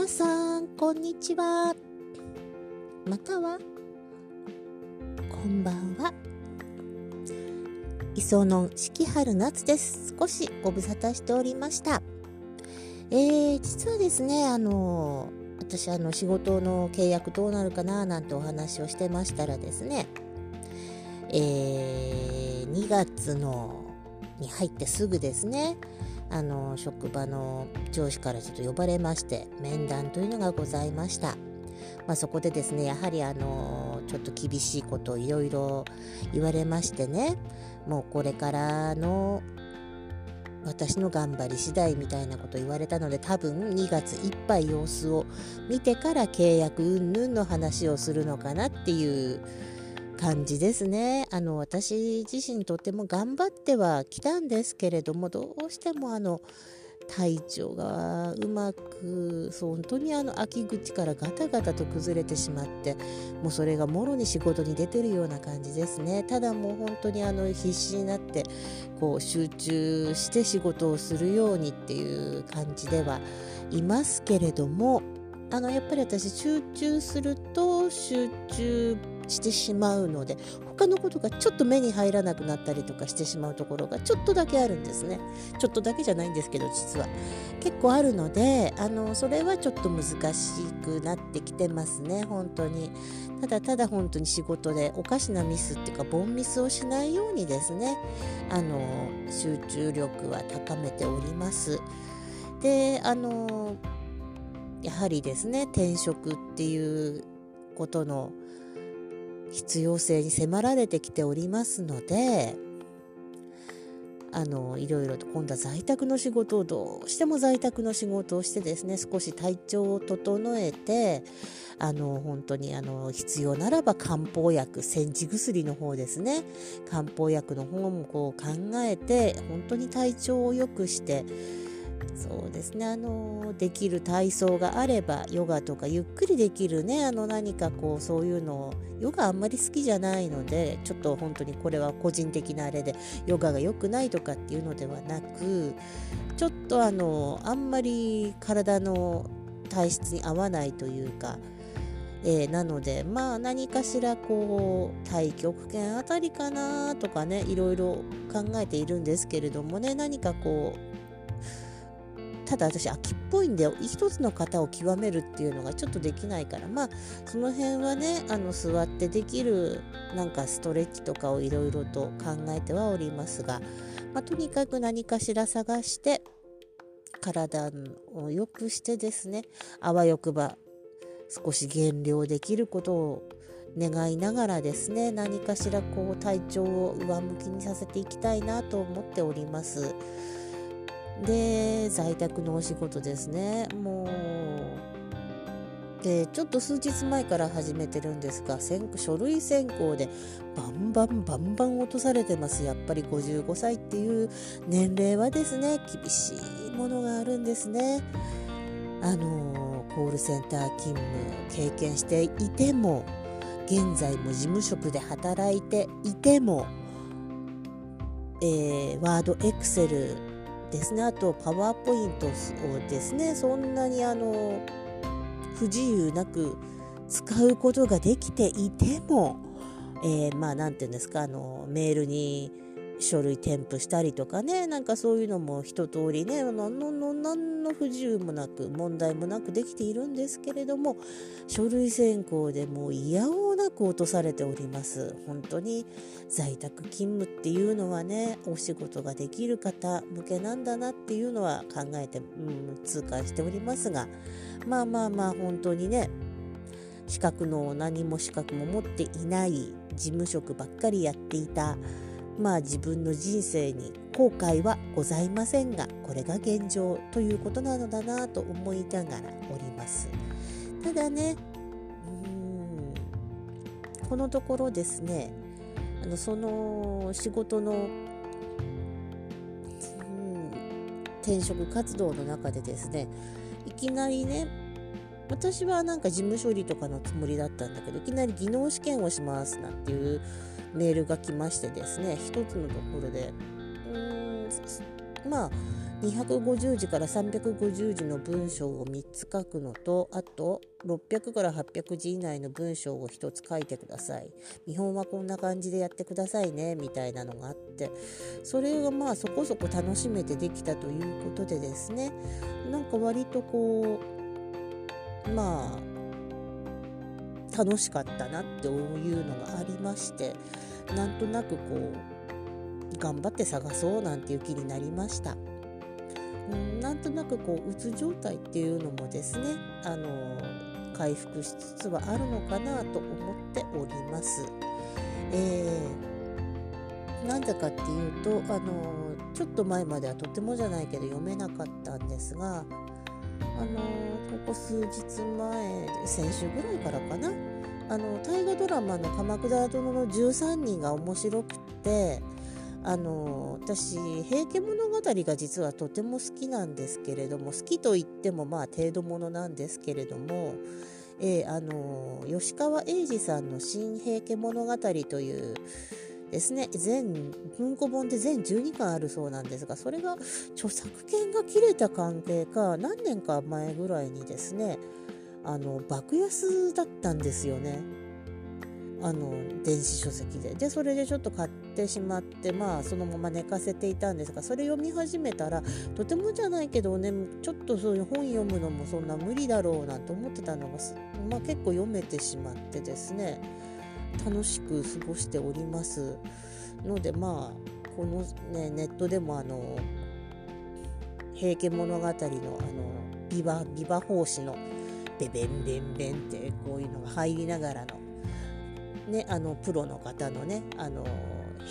皆さんこんにちは。またはこんばんは。磯野四季春夏です。少しご無沙汰しておりました。えー、実はですねあの私あの仕事の契約どうなるかななんてお話をしてましたらですねえー、2月のに入ってすぐですねあの職場の上司からちょっと呼ばれまして面談というのがございました。まあ、そこでですねやはりあのちょっと厳しいことをいろいろ言われましてねもうこれからの私の頑張り次第みたいなこと言われたので多分2月いっぱい様子を見てから契約云々の話をするのかなっていう感じですね。あの私自身とても頑張ってはきたんですけれどもどうしてもあの体調がうまくそう本当にあの秋口からガタガタと崩れてしまってもうそれがもろに仕事に出てるような感じですね。ただもう本当にあの必死になってこう集中して仕事をするようにっていう感じではいますけれどもあのやっぱり私集中すると集中してしまうので他のことがちょっと目に入らなくなったりとかしてしまうところがちょっとだけあるんですね。ちょっとだけじゃないんですけど実は。結構あるのであのそれはちょっと難しくなってきてますね。本当に。ただただ本当に仕事でおかしなミスっていうかボンミスをしないようにですね。あの集中力は高めております。であのやはりですね転職っていうことの必要性に迫られてきておりますのであのいろいろと今度は在宅の仕事をどうしても在宅の仕事をしてですね少し体調を整えてあの本当にあの必要ならば漢方薬煎じ薬の方ですね。漢方薬の方もこう考えて本当に体調を良くしてそうですね。あのできる体操があればヨガとかゆっくりできるねあの何かこうそういうのをヨガあんまり好きじゃないのでちょっと本当にこれは個人的なあれでヨガが良くないとかっていうのではなくちょっとあのあんまり体の体質に合わないというかえー、なのでまあ何かしらこう太極拳あたりかなとかねいろいろ考えているんですけれどもね何かこうただ私秋っぽいんで一つの型を極めるっていうのがちょっとできないから。まあその辺はねあの座ってできるなんかストレッチとかをいろいろと考えてはおりますが、まあ、とにかく何かしら探して体を良くしてですねあわよくば少し減量できることを願いながらですね何かしらこう体調を上向きにさせていきたいなと思っております。で在宅のお仕事ですね。もうでちょっと数日前から始めてるんですが書類選考でバンバンバンバン落とされてます。やっぱり55歳っていう年齢はですね厳しいものがあるんですね。あのコールセンター勤務経験していても現在も事務職で働いていても、えー、ワードエクセルですね。あとパワーポイントをですねそんなにあの不自由なく使うことができていても、えー、まあ何て言うんですかあのメールに書類添付したりとかねなんかそういうのも一通りね何の何の不自由もなく問題もなくできているんですけれども書類選考でもう嫌おうなく落とされております。本当に在宅勤務っていうのはねお仕事ができる方向けなんだなっていうのは考えて、うん、痛感しておりますがまあまあまあ本当にね資格の何も資格も持っていない事務職ばっかりやっていたまあ自分の人生に後悔はございませんがこれが現状ということなのだなと思いながらおります。ただねこのところですねあのその仕事の、うん、転職活動の中でですねいきなりね私はなんか事務処理とかのつもりだったんだけどいきなり技能試験をしますなんていうメールが来ましてですね一つのところでうーんまあ250字から350字の文章を3つ書くのとあと600から800字以内の文章を1つ書いてください。見本はこんな感じでやってくださいねみたいなのがあって。それがまあそこそこ楽しめてできたということでですね。なんか割とこうまあ楽しかったなっていうのがありましてなんとなくこう頑張って探そうなんていう気になりました。うんなんとなくこううつ状態っていうのもですねあの回復しつつはあるのかなと思っております。えー、なんでかっていうとあのちょっと前まではとてもじゃないけど読めなかったんですがあのここ数日前先週ぐらいからかなあの大河ドラマの「鎌倉殿の13人」が面白くってあの私「平家物語」が実はとても好きなんですけれども好きと言ってもまあ程度ものなんですけれども、えー、あの吉川英治さんの「新平家物語」というですね全文庫本で全12巻あるそうなんですがそれが著作権が切れた関係か何年か前ぐらいにですねあの爆安だったんですよね。あの電子書籍で。でそれでちょっと買ってしまってまあそのまま寝かせていたんですがそれ読み始めたらとてもじゃないけどねちょっとそういう本読むのもそんな無理だろうなんて思ってたのが、まあ、結構読めてしまってですね楽しく過ごしております。のでまあこの、ね、ネットでもあの「平家物語」のあのビバビバ法師のベベンベンベンってこういうのが入りながらのね、あのプロの方のねあの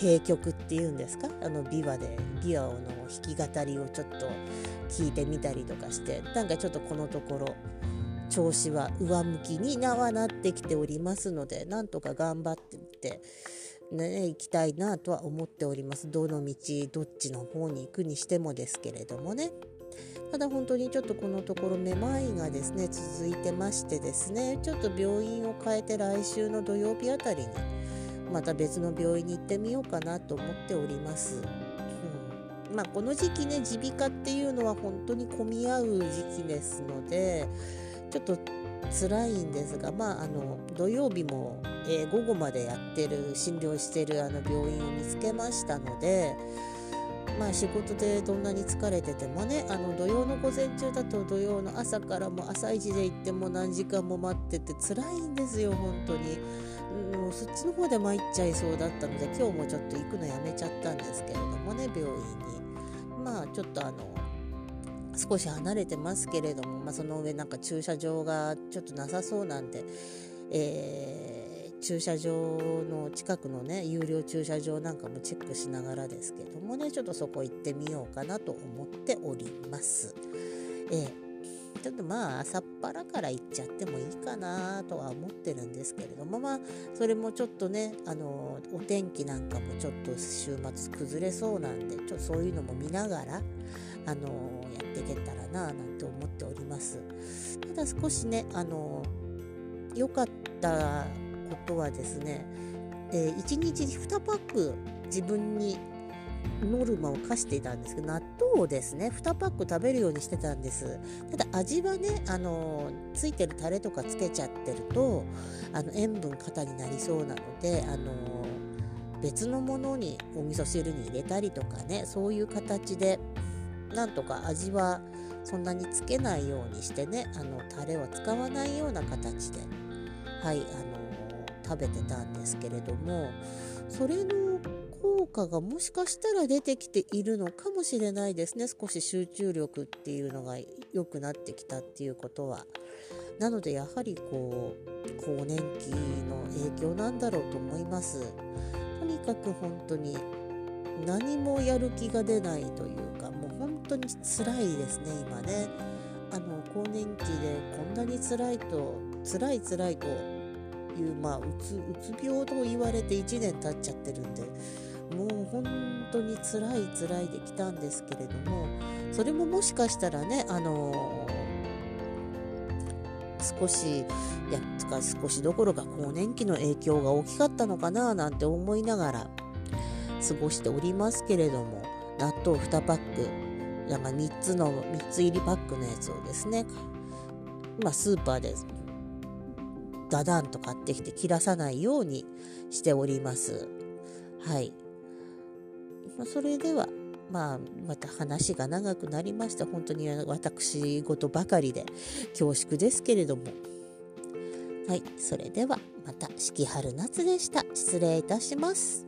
閉曲っていうんですか？あの琵琶で琵琶の弾き語りをちょっと聞いてみたりとかしてなんかちょっとこのところ調子は上向きになはなってきておりますのでなんとか頑張ってみて、ね、行きたいなとは思っておりますどの道どっちの方に行くにしてもですけれどもね。ただ本当にちょっとこのところめまいがですね続いてましてですねちょっと病院を変えて来週の土曜日あたりにまた別の病院に行ってみようかなと思っております。うん、まあ、この時期ね耳鼻科っていうのは本当に混み合う時期ですのでちょっと辛いんですが、まあ、あの土曜日も、えー、午後までやってる診療してるあの病院を見つけましたのでまあ仕事でどんなに疲れててもねあの土曜の午前中だと土曜の朝からも朝一で行っても何時間も待ってて辛いんですよ本当に。もうそっちの方で参っちゃいそうだったので今日もちょっと行くのやめちゃったんですけれどもね病院に。まあちょっとあの少し離れてますけれども、まあ、その上なんか駐車場がちょっとなさそうなんで、えー駐車場の近くのね有料駐車場なんかもチェックしながらですけどもねちょっとそこ行ってみようかなと思っております。えー、ちょっとまあ朝っぱらから行っちゃってもいいかなとは思ってるんですけれどもまあそれもちょっとねあのお天気なんかもちょっと週末崩れそうなんでちょっとそういうのも見ながらあのやっていけたらななんて思っております。ただ少しねあの良かったことはですね、えー、1日2パック自分にノルマを課していたんですけど納豆をですね2パック食べるようにしてたんです。ただ味はねあのついてるタレとかつけちゃってるとあの塩分過多になりそうなのであの別のものにお味噌汁に入れたりとかねそういう形でなんとか味はそんなにつけないようにしてねあのタレを使わないような形ではいあの食べてたんですけれどもそれの効果がもしかしたら出てきているのかもしれないですね少し集中力っていうのが良くなってきたっていうことは。なのでやはりこう更年期の影響なんだろうと思います。とにかく本当に何もやる気が出ないというかもう本当に辛いですね今ね。あの更年期でこんなに辛いと辛い辛いという、まあ、うつうつ病と言われて1年経っちゃってるんでもう本当に辛い辛いできたんですけれどもそれももしかしたらねあのー、少しやつか少しどころか更年期の影響が大きかったのかななんて思いながら過ごしておりますけれども納豆2パックなんか3つの3つ入りパックのやつをですねまスーパーでダダンと買ってきて切らさないようにしております。はい。それではまあ、また話が長くなりました本当に私事ばかりで恐縮ですけれども。はい。それではまた四季春夏でした。失礼いたします。